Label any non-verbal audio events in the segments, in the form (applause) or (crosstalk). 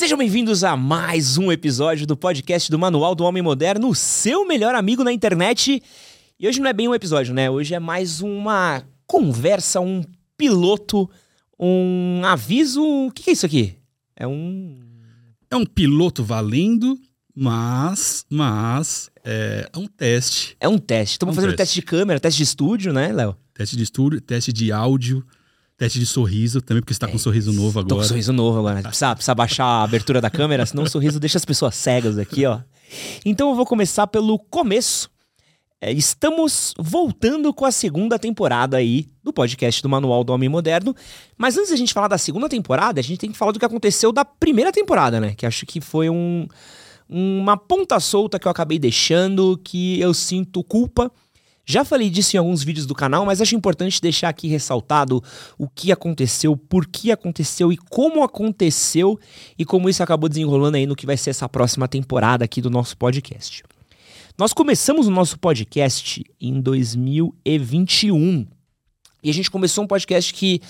Sejam bem-vindos a mais um episódio do podcast do Manual do Homem Moderno, o seu melhor amigo na internet. E hoje não é bem um episódio, né? Hoje é mais uma conversa, um piloto, um aviso. O que, é isso aqui? É um. É um piloto valendo, mas. Mas. É, é um teste. É um teste. Estamos Um fazendo teste. teste de câmera, teste de estúdio, né, Léo? Teste de estúdio, teste de áudio, teste de sorriso também, porque você tá com um sorriso novo Tô com um agora. sorriso novo agora. Precisa, precisa baixar a abertura da câmera, senão o sorriso deixa as pessoas cegas aqui, ó. Então eu vou começar pelo começo. É, estamos voltando com a segunda temporada aí do podcast do Manual do Homem Moderno. Mas antes da gente falar da segunda temporada, a gente tem que falar do que aconteceu da primeira temporada, né? Que acho que foi um, uma ponta solta que eu acabei deixando, que eu sinto culpa. Já falei disso em alguns vídeos do canal, mas acho importante deixar aqui ressaltado o que aconteceu, por que aconteceu e como aconteceu e como isso acabou desenrolando aí no que vai ser essa próxima temporada aqui do nosso podcast. Nós começamos o nosso podcast em 2021 e a gente começou um podcast que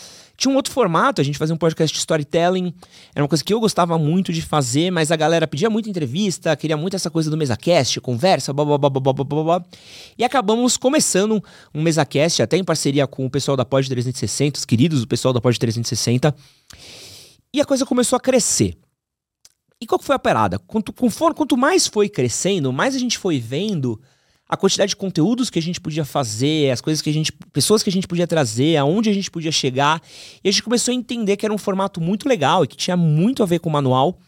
tinha um outro formato, a gente fazia um podcast de storytelling. Era uma coisa que eu gostava muito de fazer, mas a galera pedia muita entrevista, queria muito essa coisa do MesaCast, conversa, blá blá blá blá blá blá blá. E acabamos começando um MesaCast, até em parceria com o pessoal da Pod 360, os queridos, o pessoal da Pod 360. E a coisa começou a crescer. E qual que foi a parada? Quanto, conforme, quanto mais foi crescendo, mais a gente foi vendo a quantidade de conteúdos que a gente podia fazer, as coisas que a gente. pessoas que a gente podia trazer, aonde a gente podia chegar. E a gente começou a entender que era um formato muito legal e que tinha muito a ver com o manual.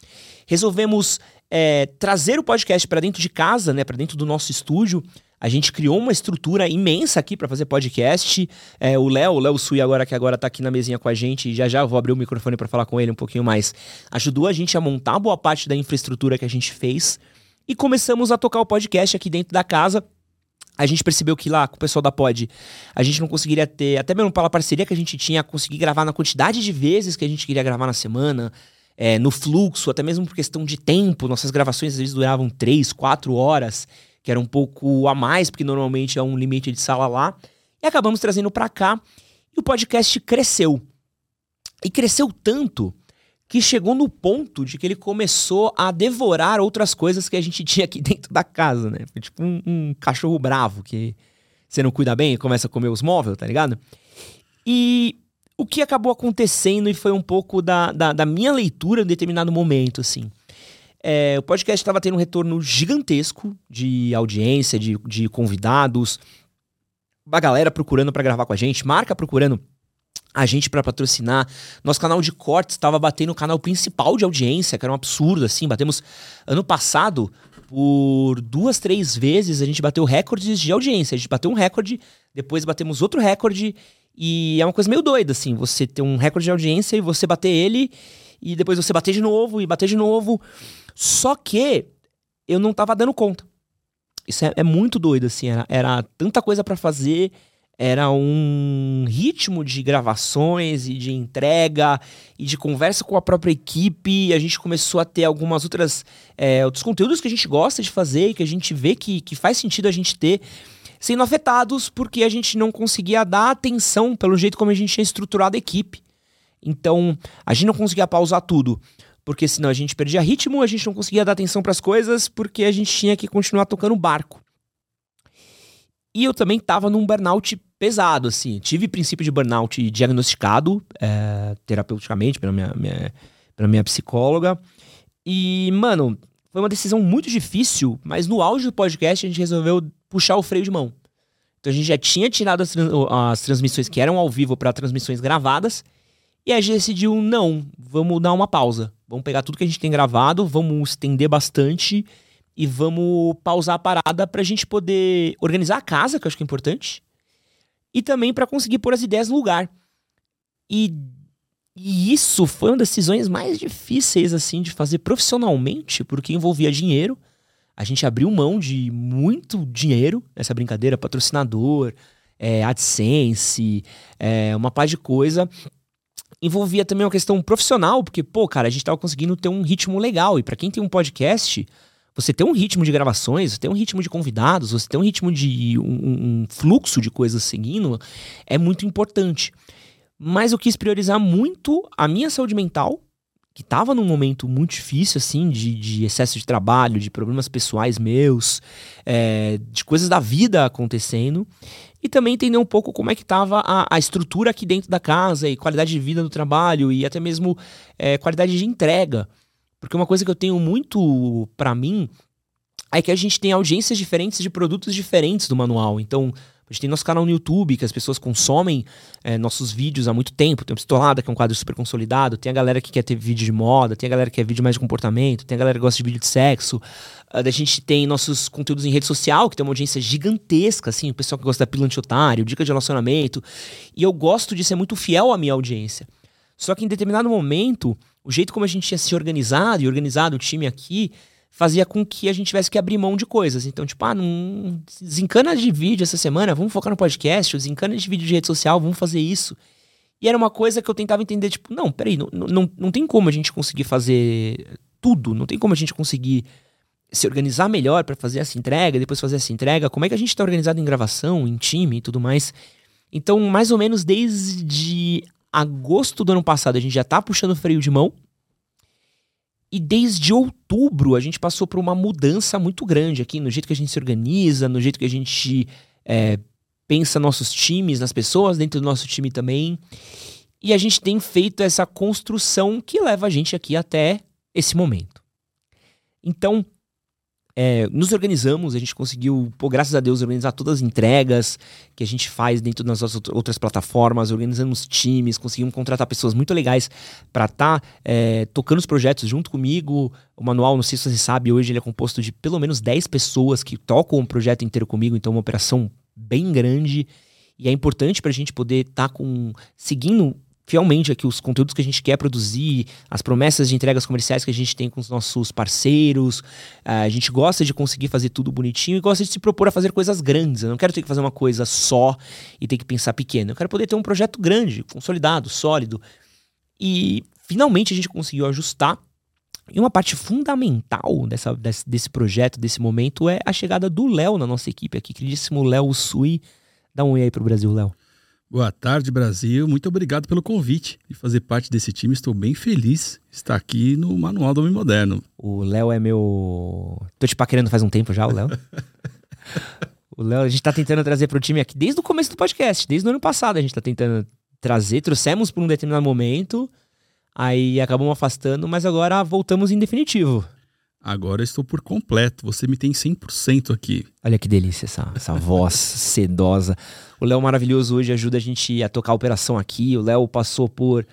Resolvemos é, trazer o podcast para dentro de casa, né, para dentro do nosso estúdio. A gente criou uma estrutura imensa aqui para fazer podcast. É, o Léo, o Léo Sui agora que agora tá aqui na mesinha com a gente, e já já vou abrir o microfone para falar com ele um pouquinho mais. Ajudou a gente a montar boa parte da infraestrutura que a gente fez e começamos a tocar o podcast aqui dentro da casa. A gente percebeu que lá com o pessoal da Pod, a gente não conseguiria ter, até mesmo pela parceria que a gente tinha, conseguir gravar na quantidade de vezes que a gente queria gravar na semana, é, no fluxo, até mesmo por questão de tempo. Nossas gravações às vezes duravam três, quatro horas, que era um pouco a mais, porque normalmente é um limite de sala lá. E acabamos trazendo pra cá e o podcast cresceu. E cresceu tanto que chegou no ponto de que ele começou a devorar outras coisas que a gente (laughs) tinha aqui dentro da casa, né? Foi tipo um, um cachorro bravo que você não cuida bem e começa a comer os móveis, tá ligado? E o que acabou acontecendo e foi um pouco da, da, da minha leitura em determinado momento, assim. É, o podcast estava tendo um retorno gigantesco de audiência, de, de convidados, a galera procurando para gravar com a gente, marca procurando a gente para patrocinar. Nosso canal de cortes estava batendo o canal principal de audiência, que era um absurdo, assim. Batemos ano passado, por duas, três vezes, a gente bateu recordes de audiência. A gente bateu um recorde, depois batemos outro recorde. E é uma coisa meio doida, assim. Você ter um recorde de audiência e você bater ele, e depois você bater de novo e bater de novo. Só que eu não tava dando conta. Isso é, é muito doido, assim. Era, era tanta coisa para fazer era um ritmo de gravações e de entrega e de conversa com a própria equipe. A gente começou a ter algumas outras é, outros conteúdos que a gente gosta de fazer e que a gente vê que, que faz sentido a gente ter sendo afetados porque a gente não conseguia dar atenção pelo jeito como a gente tinha estruturado a equipe. Então, a gente não conseguia pausar tudo, porque senão a gente perdia ritmo, a gente não conseguia dar atenção para as coisas, porque a gente tinha que continuar tocando o barco. E eu também tava num burnout pesado, assim. Tive princípio de burnout diagnosticado é, terapeuticamente pela minha, minha, pela minha psicóloga. E, mano, foi uma decisão muito difícil, mas no auge do podcast a gente resolveu puxar o freio de mão. Então a gente já tinha tirado as, tran- as transmissões que eram ao vivo para transmissões gravadas. E a gente decidiu, não, vamos dar uma pausa. Vamos pegar tudo que a gente tem gravado, vamos estender bastante e vamos pausar a parada pra gente poder organizar a casa, que eu acho que é importante, e também pra conseguir pôr as ideias no lugar. E, e isso foi uma das decisões mais difíceis, assim, de fazer profissionalmente, porque envolvia dinheiro. A gente abriu mão de muito dinheiro nessa brincadeira, patrocinador, é, AdSense, é, uma par de coisa. Envolvia também uma questão profissional, porque, pô, cara, a gente tava conseguindo ter um ritmo legal. E pra quem tem um podcast, você tem um ritmo de gravações, você tem um ritmo de convidados, você tem um ritmo de um, um fluxo de coisas seguindo, é muito importante. Mas eu quis priorizar muito a minha saúde mental que tava num momento muito difícil, assim, de, de excesso de trabalho, de problemas pessoais meus, é, de coisas da vida acontecendo. E também entender um pouco como é que tava a, a estrutura aqui dentro da casa e qualidade de vida no trabalho e até mesmo é, qualidade de entrega. Porque uma coisa que eu tenho muito para mim é que a gente tem audiências diferentes de produtos diferentes do manual. Então, a gente tem nosso canal no YouTube, que as pessoas consomem é, nossos vídeos há muito tempo. Tem o Pistolada, que é um quadro super consolidado. Tem a galera que quer ter vídeo de moda, tem a galera que quer vídeo mais de comportamento, tem a galera que gosta de vídeo de sexo. Uh, a gente tem nossos conteúdos em rede social, que tem uma audiência gigantesca, assim, o pessoal que gosta da pílula anti-otário, dica de relacionamento. E eu gosto de ser muito fiel à minha audiência. Só que em determinado momento, o jeito como a gente tinha se organizado e organizado o time aqui fazia com que a gente tivesse que abrir mão de coisas. Então, tipo, ah, não desencana de vídeo essa semana, vamos focar no podcast, desencana de vídeo de rede social, vamos fazer isso. E era uma coisa que eu tentava entender, tipo, não, peraí, não, não, não tem como a gente conseguir fazer tudo, não tem como a gente conseguir se organizar melhor para fazer essa entrega, depois fazer essa entrega, como é que a gente está organizado em gravação, em time e tudo mais. Então, mais ou menos desde agosto do ano passado, a gente já tá puxando freio de mão, e desde outubro a gente passou por uma mudança muito grande aqui no jeito que a gente se organiza, no jeito que a gente é, pensa nossos times, nas pessoas dentro do nosso time também. E a gente tem feito essa construção que leva a gente aqui até esse momento. Então, é, nos organizamos, a gente conseguiu, pô, graças a Deus, organizar todas as entregas que a gente faz dentro das outras plataformas, organizamos times, conseguimos contratar pessoas muito legais para estar tá, é, tocando os projetos junto comigo. O manual, não sei se você sabe, hoje ele é composto de pelo menos 10 pessoas que tocam o projeto inteiro comigo, então é uma operação bem grande. E é importante para a gente poder estar tá com seguindo fielmente aqui os conteúdos que a gente quer produzir, as promessas de entregas comerciais que a gente tem com os nossos parceiros. A gente gosta de conseguir fazer tudo bonitinho e gosta de se propor a fazer coisas grandes. Eu não quero ter que fazer uma coisa só e ter que pensar pequeno. Eu quero poder ter um projeto grande, consolidado, sólido. E finalmente a gente conseguiu ajustar. E uma parte fundamental dessa, desse, desse projeto, desse momento, é a chegada do Léo na nossa equipe aqui. Queridíssimo Léo Sui. Dá um oi aí pro Brasil, Léo. Boa tarde, Brasil. Muito obrigado pelo convite e fazer parte desse time. Estou bem feliz de estar aqui no Manual do Homem Moderno. O Léo é meu. Tô te paquerando faz um tempo já, o Léo. (laughs) o Léo, a gente tá tentando trazer pro time aqui desde o começo do podcast, desde o ano passado. A gente tá tentando trazer, trouxemos por um determinado momento, aí acabamos afastando, mas agora voltamos em definitivo. Agora estou por completo. Você me tem 100% aqui. Olha que delícia essa, essa voz (laughs) sedosa. O Léo maravilhoso hoje ajuda a gente a tocar a operação aqui. O Léo passou por.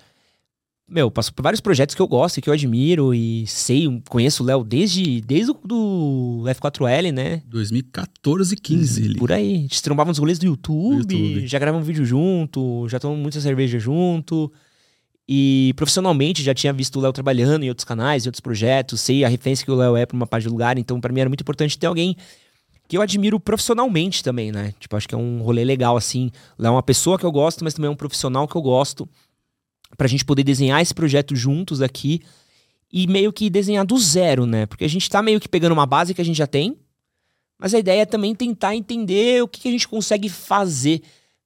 Meu, passou por vários projetos que eu gosto e que eu admiro e sei, conheço o Léo desde, desde o do F4L, né? 2014 e 15. Por aí. A gente trombava nos rolês do YouTube, YouTube. já gravamos um vídeo junto, já tomamos muita cerveja junto. E profissionalmente já tinha visto o Léo trabalhando em outros canais, em outros projetos, sei a referência que o Léo é para uma parte do lugar, então para mim era muito importante ter alguém que eu admiro profissionalmente também, né? Tipo, acho que é um rolê legal assim. Léo é uma pessoa que eu gosto, mas também é um profissional que eu gosto. Pra gente poder desenhar esse projeto juntos aqui e meio que desenhar do zero, né? Porque a gente tá meio que pegando uma base que a gente já tem, mas a ideia é também tentar entender o que, que a gente consegue fazer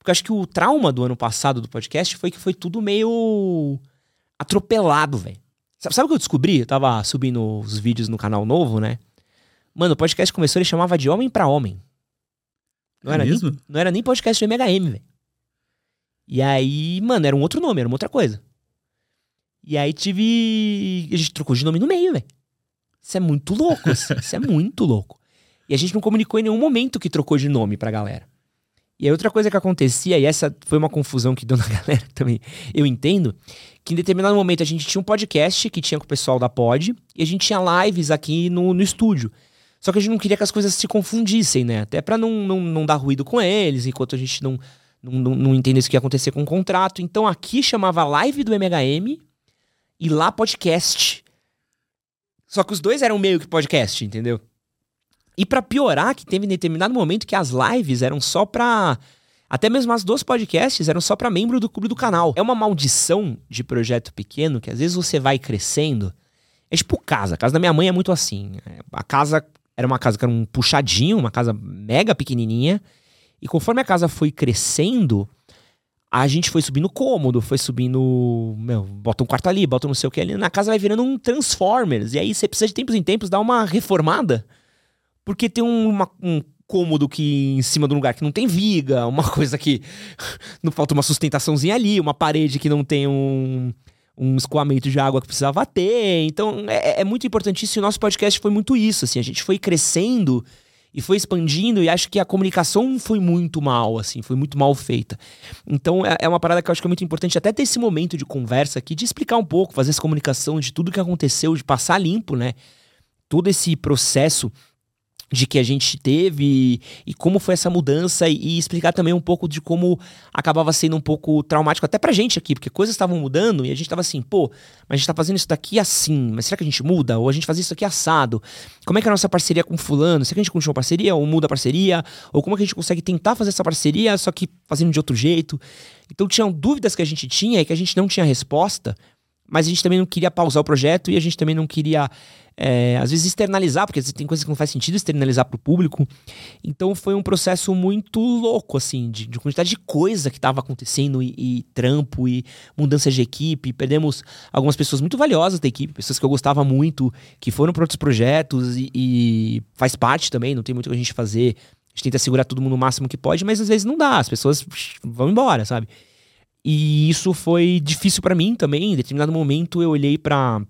porque acho que o trauma do ano passado do podcast foi que foi tudo meio atropelado, velho. Sabe, sabe o que eu descobri? Eu tava subindo os vídeos no canal novo, né? Mano, o podcast começou, ele chamava de Homem para Homem. Não, é era mesmo? Nem, não era nem podcast do MHM, velho. E aí, mano, era um outro nome, era uma outra coisa. E aí tive. A gente trocou de nome no meio, velho. Isso é muito louco, assim. Isso é (laughs) muito louco. E a gente não comunicou em nenhum momento que trocou de nome pra galera. E aí outra coisa que acontecia, e essa foi uma confusão que deu na (laughs) galera também, eu entendo, que em determinado momento a gente tinha um podcast que tinha com o pessoal da Pod, e a gente tinha lives aqui no, no estúdio. Só que a gente não queria que as coisas se confundissem, né? Até pra não, não, não dar ruído com eles, enquanto a gente não, não, não, não entendesse o que ia acontecer com o contrato. Então aqui chamava live do MHM e lá podcast. Só que os dois eram meio que podcast, entendeu? E para piorar, que teve em determinado momento que as lives eram só pra. Até mesmo as duas podcasts eram só para membro do clube do canal. É uma maldição de projeto pequeno que às vezes você vai crescendo. É tipo casa. A casa da minha mãe é muito assim. A casa era uma casa que era um puxadinho, uma casa mega pequenininha. E conforme a casa foi crescendo, a gente foi subindo cômodo, foi subindo. Meu, bota um quarto ali, bota não sei o que ali. Na casa vai virando um Transformers. E aí você precisa de tempos em tempos dar uma reformada. Porque tem uma, um cômodo que em cima de um lugar que não tem viga, uma (laughs) coisa que não falta uma sustentaçãozinha ali, uma parede que não tem um, um escoamento de água que precisava ter. Então é, é muito importante isso. E o nosso podcast foi muito isso. Assim, a gente foi crescendo e foi expandindo e acho que a comunicação foi muito mal, assim, foi muito mal feita. Então é, é uma parada que eu acho que é muito importante até ter esse momento de conversa aqui, de explicar um pouco, fazer essa comunicação de tudo que aconteceu, de passar limpo, né? Todo esse processo de que a gente teve e, e como foi essa mudança e, e, explicar também um pouco de como acabava sendo um pouco traumático até pra gente aqui, porque coisas estavam mudando e a gente tava assim, pô, mas a gente tá fazendo isso daqui assim, mas será que a gente muda? Ou a gente faz isso aqui assado? Como é que é a nossa parceria com fulano? Será que a gente continua a parceria ou muda a parceria? Ou como é que a gente consegue tentar fazer essa parceria só que fazendo de outro jeito? Então tinham dúvidas que a gente tinha e que a gente não tinha resposta, mas a gente também não queria pausar o projeto e a gente também não queria é, às vezes externalizar, porque tem coisas que não faz sentido externalizar para o público. Então foi um processo muito louco, assim, de, de quantidade de coisa que estava acontecendo e, e, trampo e mudança de equipe. Perdemos algumas pessoas muito valiosas da equipe, pessoas que eu gostava muito, que foram para outros projetos e, e, faz parte também, não tem muito o que a gente fazer. A gente tenta segurar todo mundo o máximo que pode, mas às vezes não dá, as pessoas vão embora, sabe? E isso foi difícil para mim também. Em determinado momento eu olhei para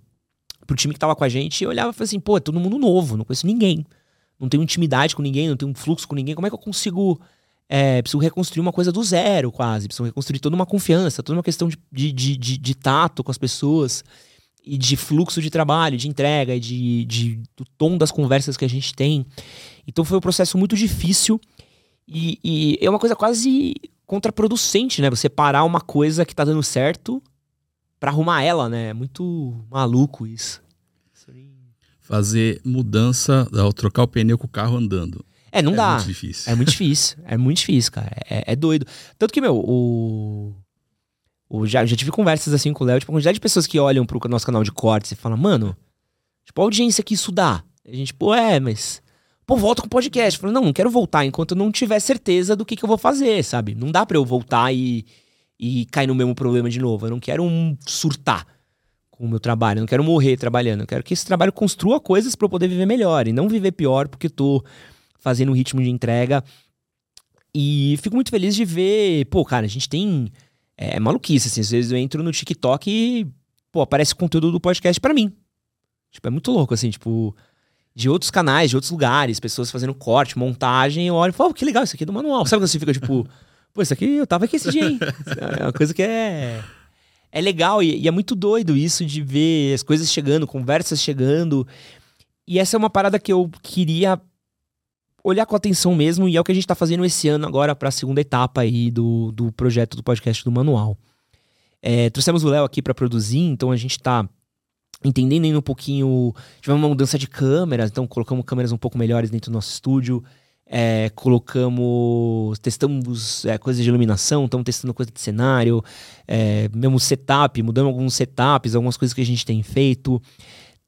pro time que tava com a gente, eu olhava e falei assim, pô, é todo mundo novo, não conheço ninguém. Não tenho intimidade com ninguém, não tenho um fluxo com ninguém. Como é que eu consigo. É, preciso reconstruir uma coisa do zero, quase. Preciso reconstruir toda uma confiança, toda uma questão de, de, de, de, tato com as pessoas e de fluxo de trabalho, de entrega, e de, de, do tom das conversas que a gente tem. Então foi um processo muito difícil e, e é uma coisa quase contraproducente, né? Você parar uma coisa que tá dando certo para arrumar ela, né? É muito maluco isso. Fazer mudança ao trocar o pneu com o carro andando. É, não é dá. É muito difícil. É muito difícil. é muito difícil, cara. É, é doido. Tanto que, meu, o. o já, já tive conversas assim com o Léo, tipo, a quantidade de pessoas que olham pro nosso canal de cortes e falam, mano, tipo, a audiência que isso dá. A gente, pô, é, mas. Pô, volta com o podcast. Eu falo, não, não quero voltar enquanto eu não tiver certeza do que, que eu vou fazer, sabe? Não dá pra eu voltar e e cair no mesmo problema de novo. Eu não quero um surtar com o meu trabalho, eu não quero morrer trabalhando. Eu quero que esse trabalho construa coisas para eu poder viver melhor e não viver pior porque tô fazendo um ritmo de entrega. E fico muito feliz de ver, pô, cara, a gente tem é, maluquice assim, às vezes eu entro no TikTok e pô, aparece conteúdo do podcast para mim. Tipo, é muito louco assim, tipo, de outros canais, de outros lugares, pessoas fazendo corte, montagem, eu olho e falo, que legal, isso aqui é do manual. Sabe quando você fica tipo (laughs) Pô, isso aqui eu tava aqui esse dia, hein? É uma coisa que é. É legal e, e é muito doido isso de ver as coisas chegando, conversas chegando. E essa é uma parada que eu queria olhar com atenção mesmo, e é o que a gente tá fazendo esse ano agora para a segunda etapa aí do, do projeto do podcast do Manual. É, trouxemos o Léo aqui para produzir, então a gente tá entendendo ainda um pouquinho. Tivemos uma mudança de câmeras, então colocamos câmeras um pouco melhores dentro do nosso estúdio. É, colocamos, testamos é, coisas de iluminação, estamos testando coisa de cenário, é, mesmo setup, mudamos alguns setups, algumas coisas que a gente tem feito.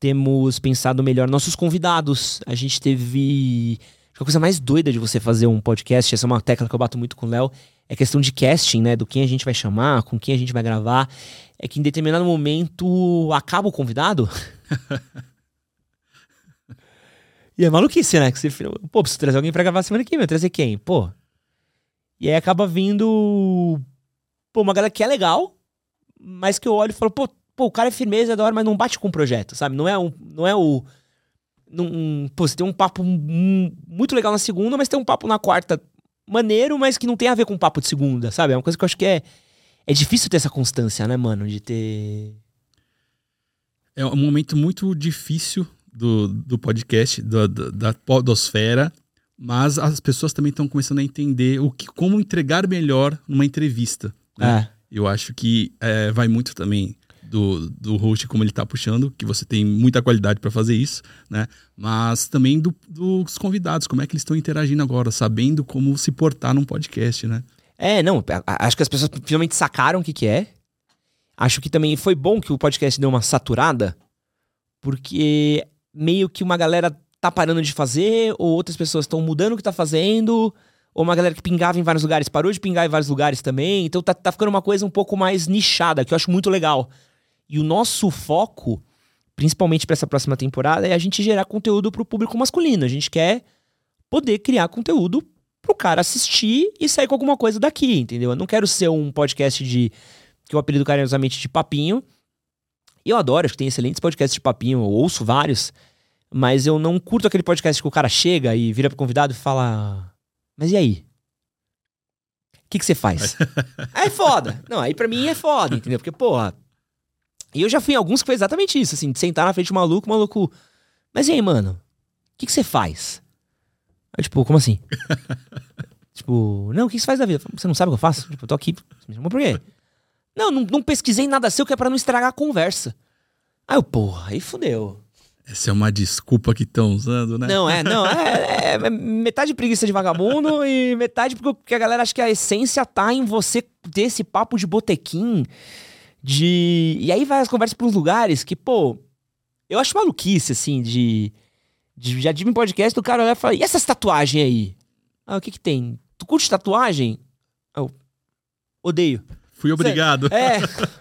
Temos pensado melhor nossos convidados. A gente teve. A coisa mais doida de você fazer um podcast, essa é uma tecla que eu bato muito com o Léo, é questão de casting, né? Do quem a gente vai chamar, com quem a gente vai gravar. É que em determinado momento acaba o convidado. (laughs) E é maluquice, né? Que você, pô, preciso trazer alguém pra gravar semana que vem. Trazer quem? Pô. E aí acaba vindo. Pô, uma galera que é legal, mas que eu olho e falo, pô, pô o cara é firmeza, é da hora, mas não bate com o projeto, sabe? Não é, um, não é o. Num, pô, você tem um papo muito legal na segunda, mas tem um papo na quarta maneiro, mas que não tem a ver com papo de segunda, sabe? É uma coisa que eu acho que é. É difícil ter essa constância, né, mano? De ter. É um momento muito difícil do, do podcast, do, da podosfera, mas as pessoas também estão começando a entender o que, como entregar melhor numa entrevista. Né? É. Eu acho que é, vai muito também do, do host, como ele está puxando, que você tem muita qualidade para fazer isso, né? Mas também do, dos convidados, como é que eles estão interagindo agora, sabendo como se portar num podcast, né? É, não, acho que as pessoas finalmente sacaram o que, que é. Acho que também foi bom que o podcast deu uma saturada, porque meio que uma galera tá parando de fazer, ou outras pessoas estão mudando o que tá fazendo, ou uma galera que pingava em vários lugares, parou de pingar em vários lugares também. Então tá, tá ficando uma coisa um pouco mais nichada, que eu acho muito legal. E o nosso foco, principalmente para essa próxima temporada, é a gente gerar conteúdo pro público masculino. A gente quer poder criar conteúdo pro cara assistir e sair com alguma coisa daqui, entendeu? Eu não quero ser um podcast de. que eu apelido carinhosamente de papinho. Eu adoro, acho que tem excelentes podcasts de papinho, eu ouço vários. Mas eu não curto aquele podcast que o cara chega e vira pro convidado e fala. Mas e aí? O que, que você faz? (laughs) aí é foda. Não, aí pra mim é foda, entendeu? Porque, porra. E eu já fui em alguns que foi exatamente isso, assim, de sentar na frente do maluco, o maluco. Mas e aí, mano? O que, que você faz? Aí, tipo, como assim? (laughs) tipo, não, o que você faz da vida? Você não sabe o que eu faço? Tipo, eu tô aqui. Você me chamou por quê? Não, não, não pesquisei nada seu que é pra não estragar a conversa. Aí eu, porra, aí fudeu. Essa é uma desculpa que estão usando, né? Não, é, não, (laughs) é, é, metade preguiça de vagabundo e metade porque a galera acha que a essência tá em você ter esse papo de botequim, de... E aí vai as conversas uns lugares que, pô, eu acho maluquice, assim, de... já tive um podcast do cara olhar e falar, e essas tatuagens aí? Ah, o que que tem? Tu curte tatuagem? Eu odeio. Fui obrigado. É,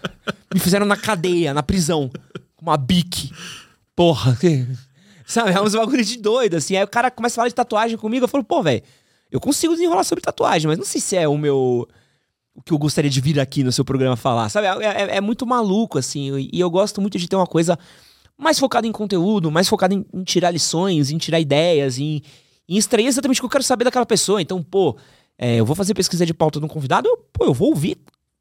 (laughs) me fizeram na cadeia, na prisão, com uma bique. Porra, (laughs) sabe? É uns bagulho de doido, assim. Aí o cara começa a falar de tatuagem comigo, eu falo, pô, velho, eu consigo desenrolar sobre tatuagem, mas não sei se é o meu. O que eu gostaria de vir aqui no seu programa falar, sabe? É, é, é muito maluco, assim. E eu gosto muito de ter uma coisa mais focada em conteúdo, mais focada em, em tirar lições, em tirar ideias, em, em extrair exatamente o que eu quero saber daquela pessoa. Então, pô, é, eu vou fazer pesquisa de pauta de um convidado, eu, pô, eu vou ouvir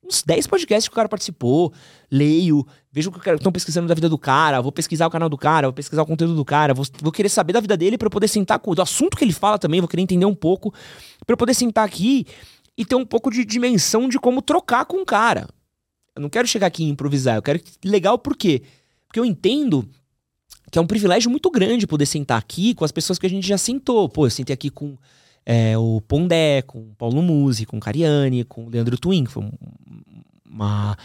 uns 10 podcasts que o cara participou, leio, vejo o que estão pesquisando da vida do cara, vou pesquisar o canal do cara, vou pesquisar o conteúdo do cara, vou, vou querer saber da vida dele para poder sentar com do assunto que ele fala também, vou querer entender um pouco, para poder sentar aqui e ter um pouco de dimensão de como trocar com o cara. Eu não quero chegar aqui e improvisar, eu quero legal por quê? Porque eu entendo que é um privilégio muito grande poder sentar aqui com as pessoas que a gente já sentou. Pô, eu sentei aqui com é, o Pondé, com o Paulo Musi, com o Cariani, com o Leandro Twin, que foi uma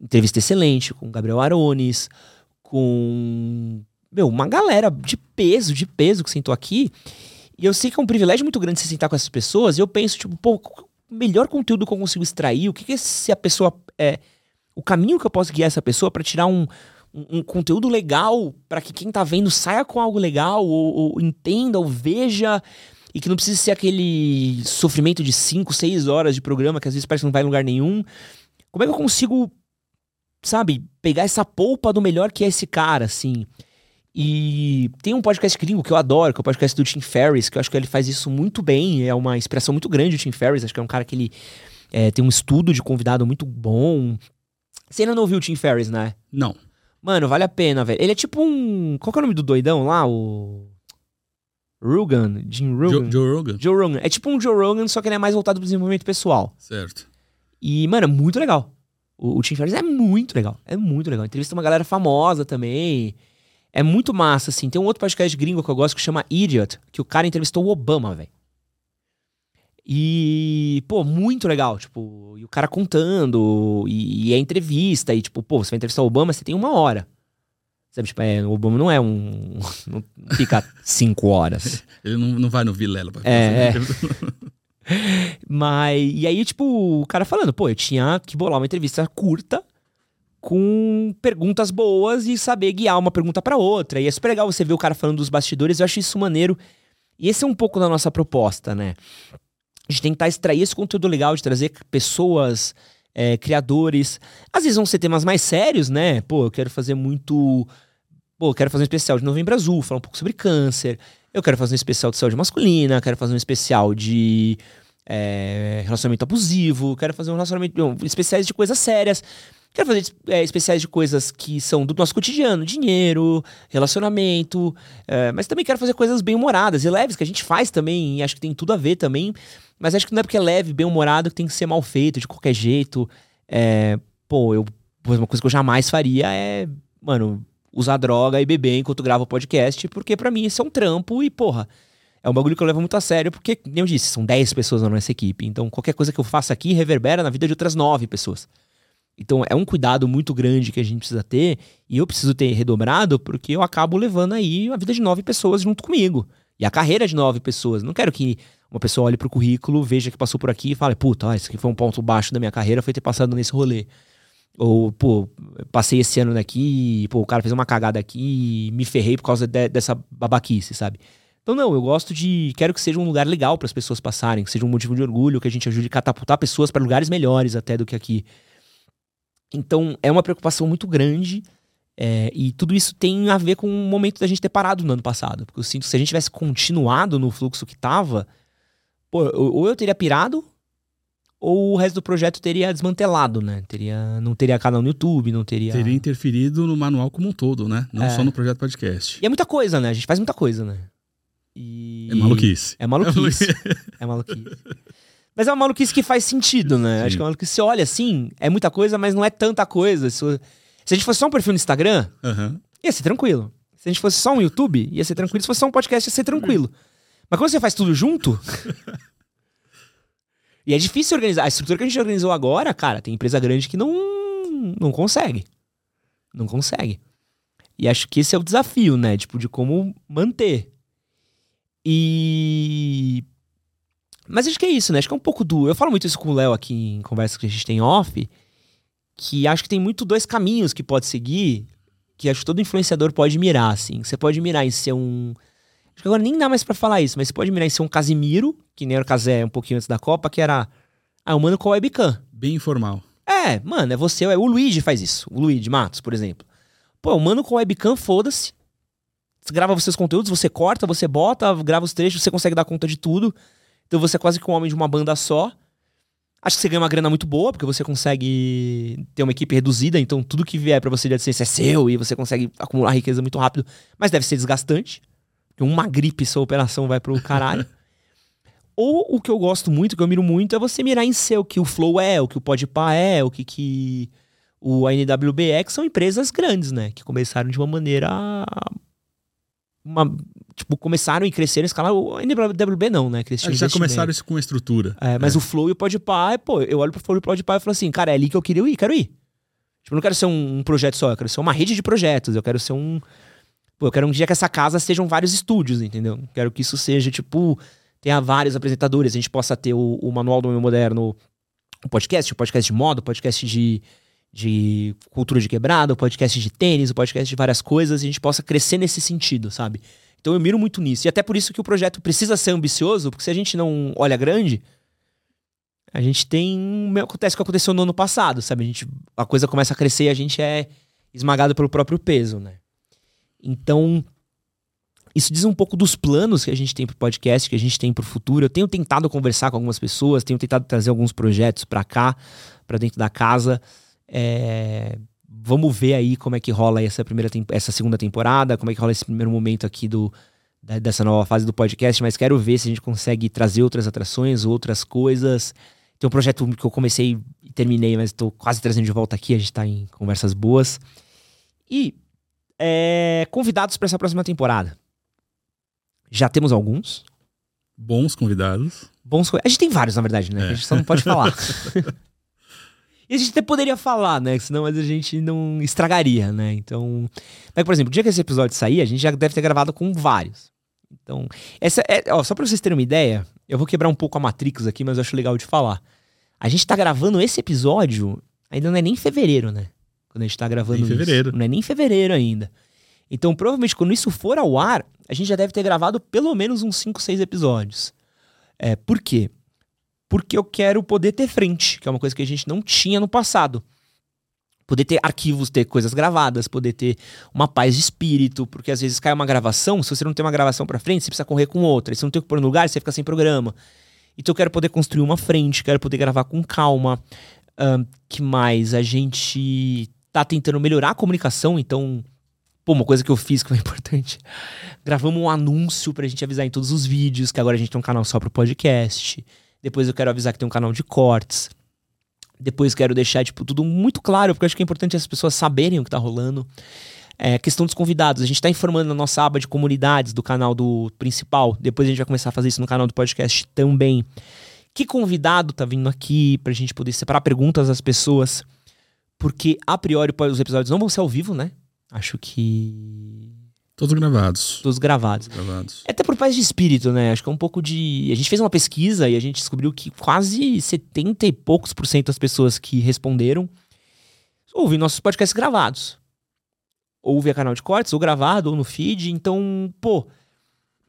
entrevista excelente, com o Gabriel Arones, com meu, uma galera de peso, de peso que sentou aqui. E eu sei que é um privilégio muito grande se sentar com essas pessoas, e eu penso, tipo, pô, o melhor conteúdo que eu consigo extrair, o que, que se a pessoa. É, o caminho que eu posso guiar essa pessoa para tirar um, um, conteúdo legal, para que quem tá vendo saia com algo legal, ou, ou entenda, ou veja e que não precisa ser aquele sofrimento de 5, 6 horas de programa que às vezes parece que não vai em lugar nenhum. Como é que eu consigo, sabe, pegar essa polpa do melhor que é esse cara, assim? E tem um podcast gringo que eu adoro, que é o podcast do Tim Ferriss, que eu acho que ele faz isso muito bem, é uma expressão muito grande do Tim Ferriss, acho que é um cara que ele é, tem um estudo de convidado muito bom. Você ainda não ouviu o Tim Ferriss, né? Não. Mano, vale a pena, velho. Ele é tipo um. Qual que é o nome do doidão lá? O. Rogan, Jim Rogan. Joe, Joe Rogan. Joe Rogan. É tipo um Joe Rogan, só que ele é mais voltado pro desenvolvimento pessoal. Certo. E, mano, é muito legal. O, o Tim Ferriss é muito legal. É muito legal. Entrevista uma galera famosa também. É muito massa, assim. Tem um outro podcast gringo que eu gosto que chama Idiot, que o cara entrevistou o Obama, velho. E, pô, muito legal. Tipo, e o cara contando, e, e é entrevista, e tipo, pô, você vai entrevistar o Obama, você tem uma hora. Sabe, tipo, é, o Obama não é um. (laughs) Não fica cinco horas. (laughs) Ele não, não vai no Vilela pra É, é. (laughs) Mas. E aí, tipo, o cara falando, pô, eu tinha que bolar uma entrevista curta com perguntas boas e saber guiar uma pergunta para outra. E é super legal você ver o cara falando dos bastidores, eu acho isso maneiro. E esse é um pouco da nossa proposta, né? A gente tentar extrair esse conteúdo legal de trazer pessoas, é, criadores. Às vezes vão ser temas mais sérios, né? Pô, eu quero fazer muito Pô, quero fazer um especial de Novembro Azul, falar um pouco sobre câncer. Eu quero fazer um especial de saúde masculina, quero fazer um especial de é, relacionamento abusivo, quero fazer um relacionamento. Especiais de coisas sérias. Quero fazer é, especiais de coisas que são do nosso cotidiano, dinheiro, relacionamento, é, mas também quero fazer coisas bem humoradas e leves, que a gente faz também, e acho que tem tudo a ver também. Mas acho que não é porque é leve, bem humorado, que tem que ser mal feito, de qualquer jeito. É, pô, eu, uma coisa que eu jamais faria é, mano, usar droga e beber enquanto gravo o podcast, porque para mim isso é um trampo e, porra, é um bagulho que eu levo muito a sério, porque, como eu disse, são 10 pessoas na nossa equipe. Então, qualquer coisa que eu faça aqui reverbera na vida de outras 9 pessoas. Então, é um cuidado muito grande que a gente precisa ter, e eu preciso ter redobrado, porque eu acabo levando aí a vida de 9 pessoas junto comigo. E a carreira de 9 pessoas. Não quero que uma pessoa olhe pro currículo, veja que passou por aqui e fale, puta, esse aqui foi um ponto baixo da minha carreira, foi ter passado nesse rolê. Ou, pô, passei esse ano daqui, pô, o cara fez uma cagada aqui me ferrei por causa de, dessa babaquice, sabe? Então, não, eu gosto de. Quero que seja um lugar legal para as pessoas passarem, que seja um motivo de orgulho, que a gente ajude a catapultar pessoas para lugares melhores até do que aqui. Então, é uma preocupação muito grande. É, e tudo isso tem a ver com o momento da gente ter parado no ano passado. Porque eu sinto que se a gente tivesse continuado no fluxo que tava, pô, ou eu teria pirado, ou o resto do projeto teria desmantelado, né? Teria, não teria canal no YouTube, não teria. Teria interferido no manual como um todo, né? Não É. só no projeto podcast. E é muita coisa, né? A gente faz muita coisa, né? E... É maluquice. É maluquice. É maluquice. Mas é uma maluquice que faz sentido, né? Sim. Acho que é uma maluquice você olha assim, é muita coisa, mas não é tanta coisa. Se, a gente fosse só um perfil no Instagram, Aham. ia ser tranquilo. Se a gente fosse só um YouTube, ia ser tranquilo. Se fosse só um podcast, ia ser tranquilo. Mas quando você faz tudo junto. (laughs) e é difícil organizar. A estrutura que a gente organizou agora, cara, tem empresa grande que não, não consegue. Não consegue. E acho que esse é o desafio, né? Tipo, de como manter. E. Mas acho que é isso, né? Acho que é um pouco do. Eu falo muito isso com o Léo aqui em conversas que a gente tem off. Que acho que tem muito dois caminhos que pode seguir. Que acho que todo influenciador pode mirar, assim. Você pode mirar em ser um. Acho que agora nem dá mais pra falar isso, mas você pode mirar em ser um Casimiro, que nem era o Casé um pouquinho antes da Copa, que era. Ah, o mano com webcam. Bem informal. É, mano, é você. É, o Luigi faz isso. O Luigi Matos, por exemplo. Pô, o mano com webcam, foda-se. Você grava seus conteúdos, você corta, você bota, grava os trechos, você consegue dar conta de tudo. Então você é quase que um homem de uma banda só. Acho que você ganha uma grana muito boa, porque você consegue ter uma equipe reduzida, então tudo que vier pra você de AdSense é seu e você consegue acumular riqueza muito rápido, mas deve ser desgastante. Uma gripe, sua operação vai pro caralho. (laughs) Ou o que eu gosto muito, que eu miro muito, é você mirar em ser o que o Flow é, o que o Podpah é, o que, que o NWB é, que são empresas grandes, né? Que começaram de uma maneira. Uma, tipo, começaram e cresceram, escalaram. O NWB não, né? Que eles já começaram isso com estrutura. É, mas o Flow e o Podpah, é, pô, eu olho pro Flow e o Podpah e falo assim, cara, é ali que eu queria ir, quero ir. Tipo, eu não quero ser um, um projeto só, eu quero ser uma rede de projetos, eu quero ser um... Pô, eu quero um dia que essa casa sejam vários estúdios, entendeu? Quero que isso seja, tipo, tenha vários apresentadores, a gente possa ter o, o Manual do Homem Moderno, o podcast, o podcast de moda, o podcast de, de cultura de quebrada, o podcast de tênis, o podcast de várias coisas, e a gente possa crescer nesse sentido, sabe? Então eu miro muito nisso. E até por isso que o projeto precisa ser ambicioso, porque se a gente não olha grande, a gente tem. Acontece o que aconteceu no ano passado, sabe? A, gente, a coisa começa a crescer e a gente é esmagado pelo próprio peso, né? Então, isso diz um pouco dos planos que a gente tem pro podcast, que a gente tem pro futuro. Eu tenho tentado conversar com algumas pessoas, tenho tentado trazer alguns projetos pra cá, pra dentro da casa. É, Vamos ver aí como é que rola essa primeira essa segunda temporada, como é que rola esse primeiro momento aqui do dessa nova fase do podcast, mas quero ver se a gente consegue trazer outras atrações, outras coisas. Tem um projeto que eu comecei e terminei, mas estou quase trazendo de volta aqui, a gente tá em conversas boas. E é, convidados para essa próxima temporada. Já temos alguns. Bons convidados. Bons. A gente tem vários, na verdade, né? É. A gente só não pode falar. (laughs) (laughs) e a gente até poderia falar, né? Senão mas a gente não estragaria, né? Então. Mas, por exemplo, o dia que esse episódio sair, a gente já deve ter gravado com vários. Então. Essa é, ó, só pra vocês terem uma ideia, eu vou quebrar um pouco a Matrix aqui, mas eu acho legal de falar. A gente tá gravando esse episódio, ainda não é nem fevereiro, né? Quando a gente tá gravando Nem fevereiro. isso. Não é nem fevereiro ainda. Então, provavelmente, quando isso for ao ar, a gente já deve ter gravado pelo menos uns 5, 6 episódios. É, por quê? Porque eu quero poder ter frente, que é uma coisa que a gente não tinha no passado. Poder ter arquivos, ter coisas gravadas, poder ter uma paz de espírito, porque às vezes cai uma gravação, se você não tem uma gravação pra frente, você precisa correr com outra. E se não tem o que pôr no lugar, você fica sem programa. Então eu quero poder construir uma frente, quero poder gravar com calma. Ahn, que mais? A gente tá tentando melhorar a comunicação, então. Pô, uma coisa que eu fiz que foi (laughs) importante. Gravamos um anúncio pra gente avisar em todos os vídeos, que agora a gente tem um canal só pro podcast. Depois eu quero avisar que tem um canal de cortes. Depois quero deixar, tipo, tudo muito claro, porque eu acho que é importante as pessoas saberem o que tá rolando. É, questão dos convidados. A gente tá informando na nossa aba de comunidades do canal do principal. Depois a gente vai começar a fazer isso no canal do podcast também. Que convidado tá vindo aqui pra gente poder separar perguntas das pessoas. Porque, a priori, os episódios não vão ser ao vivo, né? Acho que. Todos gravados. Todos gravados. gravados. É até por paz de espírito, né? Acho que é um pouco de. A gente fez uma pesquisa e a gente descobriu que quase 70 e poucos por cento das pessoas que responderam ouvem nossos podcasts gravados. Ou via canal de cortes, ou gravado, ou no feed. Então, pô,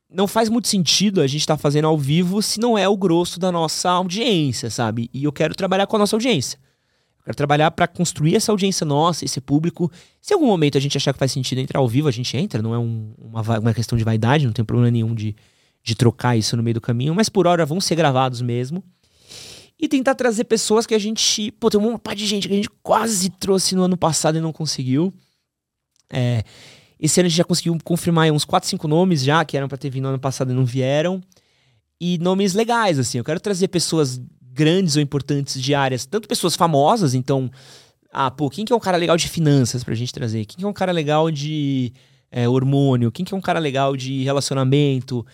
não faz muito sentido a gente estar tá fazendo ao vivo se não é o grosso da nossa audiência, sabe? E eu quero trabalhar com a nossa audiência. Quero trabalhar para construir essa audiência nossa, esse público. Se em algum momento a gente achar que faz sentido entrar ao vivo, a gente entra. Não é um, uma, uma questão de vaidade, não tem problema nenhum de, de trocar isso no meio do caminho. Mas por hora vão ser gravados mesmo. E tentar trazer pessoas que a gente. Pô, tem uma parte de gente que a gente quase trouxe no ano passado e não conseguiu. É, esse ano a gente já conseguiu confirmar uns 4, 5 nomes já, que eram para ter vindo no ano passado e não vieram. E nomes legais, assim. Eu quero trazer pessoas grandes ou importantes de áreas, tanto pessoas famosas, então, ah, pô, quem que é um cara legal de finanças pra gente trazer? Quem que é um cara legal de é, hormônio? Quem que é um cara legal de relacionamento?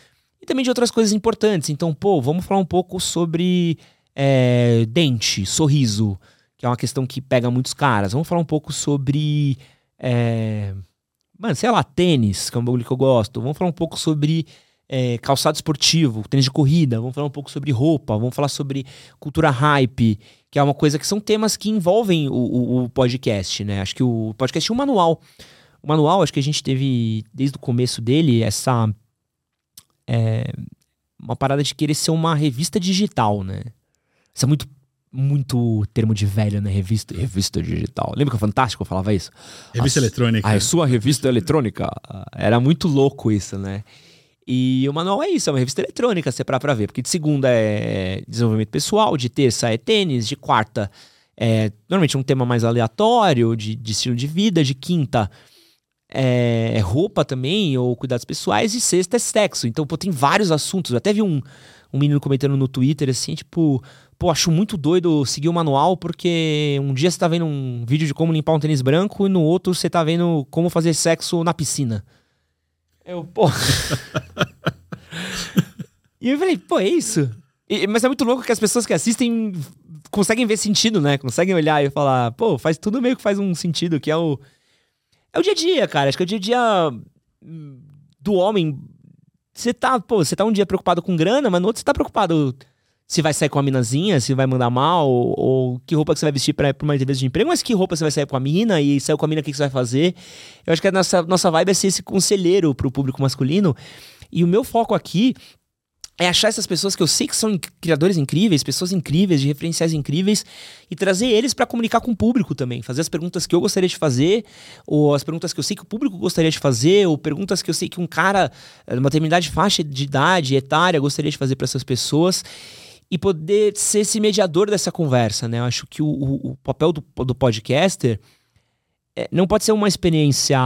E também de outras coisas importantes. Então, pô, vamos falar um pouco sobre é, dente, sorriso, que é uma questão que pega muitos caras. Vamos falar um pouco sobre. É, mano, sei lá, tênis, que é um bagulho que eu gosto. Vamos falar um pouco sobre é, calçado esportivo, tênis de corrida, vamos falar um pouco sobre roupa, vamos falar sobre cultura hype, que é uma coisa que são temas que envolvem o, o, o podcast, né? Acho que o podcast é um manual. O manual, acho que a gente teve, desde o começo dele, essa. É, uma parada de querer ser uma revista digital, né? Isso é muito muito termo de velho, né? Revista, revista digital. Lembra que o Fantástico falava isso? Revista a, eletrônica. A sua revista eletrônica. Era muito louco isso, né? E o manual é isso, é uma revista eletrônica, você é pra ver. Porque de segunda é desenvolvimento pessoal, de terça é tênis, de quarta é normalmente um tema mais aleatório, de, de estilo de vida, de quinta é roupa também, ou cuidados pessoais, e sexta é sexo. Então, pô, tem vários assuntos. Eu até vi um, um menino comentando no Twitter assim, tipo, pô, acho muito doido seguir o manual, porque um dia você tá vendo um vídeo de como limpar um tênis branco, e no outro você tá vendo como fazer sexo na piscina. Eu, pô. e eu falei, pô, é isso? E, mas é muito louco que as pessoas que assistem conseguem ver sentido, né? Conseguem olhar e falar, pô, faz tudo meio que faz um sentido, que é o. É o dia a dia, cara. Acho que é o dia a dia do homem. Você tá, pô, você tá um dia preocupado com grana, mas no outro você tá preocupado se vai sair com a minazinha, se vai mandar mal, ou, ou que roupa que você vai vestir pra uma entrevista de emprego, mas que roupa você vai sair com a mina, e saiu com a mina, o que, que você vai fazer. Eu acho que a nossa, nossa vibe é ser esse conselheiro pro público masculino. E o meu foco aqui é achar essas pessoas que eu sei que são criadores incríveis, pessoas incríveis, de referenciais incríveis, e trazer eles para comunicar com o público também. Fazer as perguntas que eu gostaria de fazer, ou as perguntas que eu sei que o público gostaria de fazer, ou perguntas que eu sei que um cara, uma determinada faixa de idade, etária, gostaria de fazer para essas pessoas e poder ser esse mediador dessa conversa, né? Eu acho que o, o, o papel do, do podcaster é, não pode ser uma experiência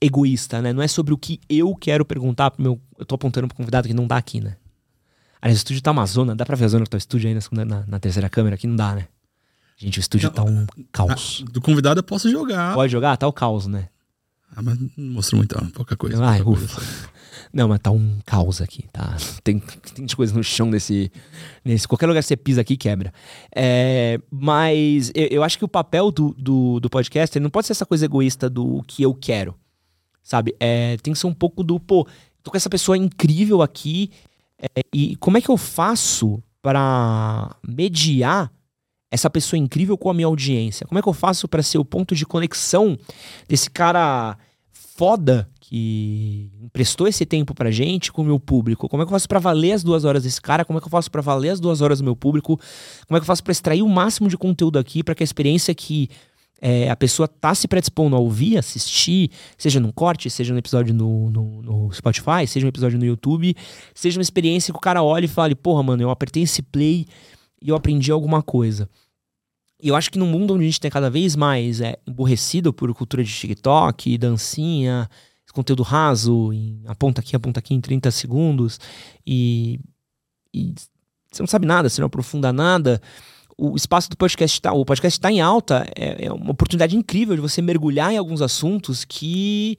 egoísta, né? Não é sobre o que eu quero perguntar pro meu. Eu tô apontando pro convidado que não dá aqui, né? Aliás, o estúdio tá uma zona. Dá pra ver a zona do teu estúdio aí na, na, na terceira câmera? Aqui não dá, né? Gente, o estúdio não, tá um caos. Do convidado eu posso jogar. Pode jogar? Tá o caos, né? Ah, mas não mostrou muito, pouca coisa. Ai, pouca ufa. Coisa. Não, mas tá um caos aqui, tá? Tem, tem coisa no chão desse, nesse. Qualquer lugar que você pisa aqui quebra. É, mas eu, eu, acho que o papel do, do, do podcast não pode ser essa coisa egoísta do que eu quero. Sabe? É, tem que ser um pouco do, pô, tô com essa pessoa incrível aqui. É, e como é que eu faço para mediar essa pessoa incrível com a minha audiência? Como é que eu faço para ser o ponto de conexão desse cara foda que emprestou esse tempo pra gente com o meu público? Como é que eu faço para valer as duas horas desse cara? Como é que eu faço para valer as duas horas do meu público? Como é que eu faço para extrair o máximo de conteúdo aqui para que a experiência que é, a pessoa tá se predispondo a ouvir, assistir, seja num corte, seja no episódio no, no, no, Spotify, seja um episódio no YouTube, seja uma experiência que o cara olhe e fale, porra, mano, eu apertei esse play e eu aprendi alguma coisa. E eu acho que no mundo onde a gente tem cada vez mais é emborrecido por cultura de TikTok, dancinha, conteúdo raso, em, aponta aqui, aponta aqui em 30 segundos, e, e você não sabe nada, você não aprofunda nada. O espaço do podcast está, o podcast está em alta, é, é, uma oportunidade incrível de você mergulhar em alguns assuntos que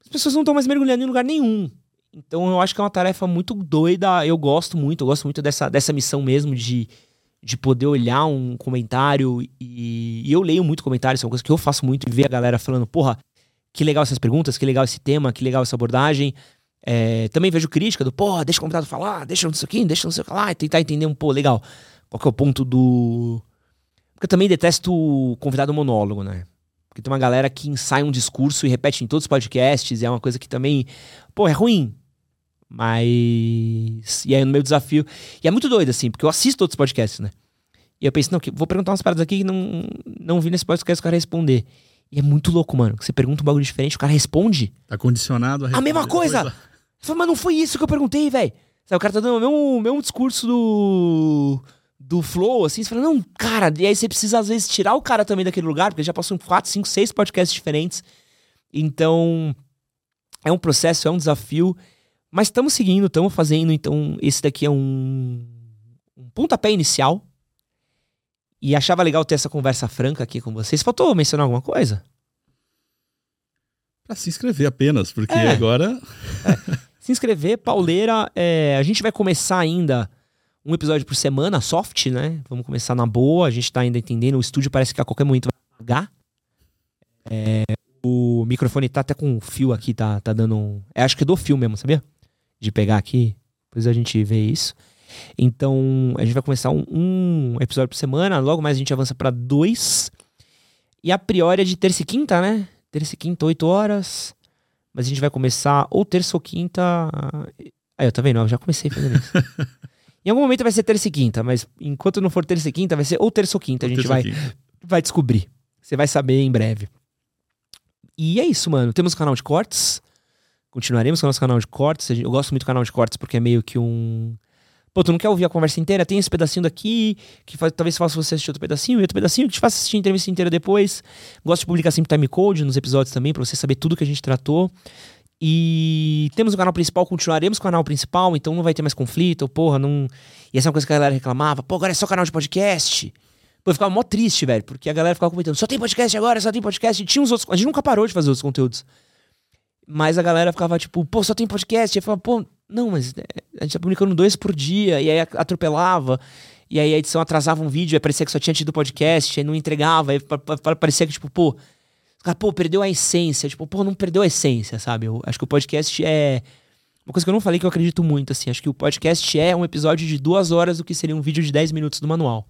as pessoas não estão mais mergulhando em lugar nenhum. Então eu acho que é uma tarefa muito doida, eu gosto muito, eu gosto muito dessa, dessa missão mesmo de, de poder olhar um comentário e, e eu leio muito comentários, é uma coisa que eu faço muito e ver a galera falando, porra, que legal essas perguntas, que legal esse tema, que legal essa abordagem. É, também vejo crítica do, pô, deixa o convidado falar, deixa não sei o que, deixa não sei o que lá, e tentar entender um, pô, legal, qual que é o ponto do... Porque eu também detesto o convidado monólogo, né? Porque tem uma galera que ensaia um discurso e repete em todos os podcasts, e é uma coisa que também, pô, é ruim. Mas. E aí no meu desafio. E é muito doido, assim, porque eu assisto outros podcasts, né? E eu penso, não, vou perguntar umas paradas aqui que não, não vi nesse podcast o cara responder. E é muito louco, mano. Você pergunta um bagulho diferente, o cara responde. Tá condicionado a A mesma coisa! coisa. Falo, mas não foi isso que eu perguntei, velho. O cara tá dando o mesmo, mesmo discurso do. Do flow, assim, você fala, não, cara, e aí você precisa, às vezes, tirar o cara também daquele lugar, porque já passou 4, 5, 6 podcasts diferentes. Então, é um processo, é um desafio. Mas estamos seguindo, estamos fazendo, então esse daqui é um, um pontapé inicial. E achava legal ter essa conversa franca aqui com vocês. Faltou mencionar alguma coisa? Pra se inscrever apenas, porque é. agora. É. Se inscrever, pauleira. É, a gente vai começar ainda um episódio por semana, soft, né? Vamos começar na boa. A gente tá ainda entendendo. O estúdio parece que a qualquer momento vai apagar. É, o microfone tá até com fio aqui, tá, tá dando um. É, acho que é do fio mesmo, sabia? De pegar aqui, depois a gente vê isso. Então, a gente vai começar um, um episódio por semana, logo mais a gente avança para dois. E a priori é de terça e quinta, né? Terça e quinta, 8 horas. Mas a gente vai começar ou terça ou quinta. Aí, tá vendo? Eu já comecei fazendo isso. (laughs) em algum momento vai ser terça e quinta, mas enquanto não for terça e quinta, vai ser ou terça ou quinta. A gente vai, vai descobrir. Você vai saber em breve. E é isso, mano. Temos o canal de cortes. Continuaremos com o nosso canal de cortes. Eu gosto muito do canal de cortes porque é meio que um. Pô, tu não quer ouvir a conversa inteira? Tem esse pedacinho daqui, que faz, talvez faça você assistir outro pedacinho, e outro pedacinho que te faça assistir a entrevista inteira depois. Gosto de publicar sempre timecode nos episódios também, pra você saber tudo que a gente tratou. E temos o canal principal, continuaremos com o canal principal, então não vai ter mais conflito, porra, não. E essa é uma coisa que a galera reclamava, pô, agora é só canal de podcast. Pô, eu ficava mó triste, velho, porque a galera ficava comentando, só tem podcast agora, só tem podcast. E tinha uns outros. A gente nunca parou de fazer outros conteúdos. Mas a galera ficava tipo, pô, só tem podcast. E eu falava, pô, não, mas é, a gente tá publicando dois por dia. E aí atropelava. E aí a edição atrasava um vídeo, aí parecia que só tinha tido podcast, aí não entregava. Aí parecia que, tipo, pô, pô, perdeu a essência. Tipo, pô, não perdeu a essência, sabe? Eu acho que o podcast é. Uma coisa que eu não falei que eu acredito muito, assim. Acho que o podcast é um episódio de duas horas do que seria um vídeo de 10 minutos do manual.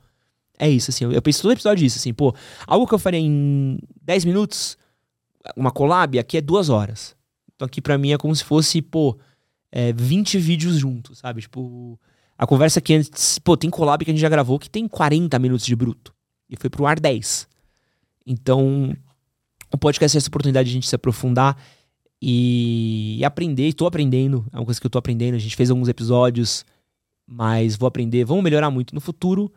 É isso, assim. Eu, eu penso todo episódio isso, assim, pô, algo que eu faria em 10 minutos, uma collab, aqui é duas horas. Então aqui para mim é como se fosse, pô, é, 20 vídeos juntos, sabe? Tipo, a conversa que antes, pô, tem collab que a gente já gravou que tem 40 minutos de bruto. E foi pro ar 10. Então, o podcast é essa oportunidade de a gente se aprofundar e, e aprender. Estou aprendendo, é uma coisa que eu tô aprendendo. A gente fez alguns episódios, mas vou aprender. Vamos melhorar muito no futuro.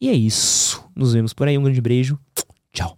E é isso. Nos vemos por aí. Um grande beijo.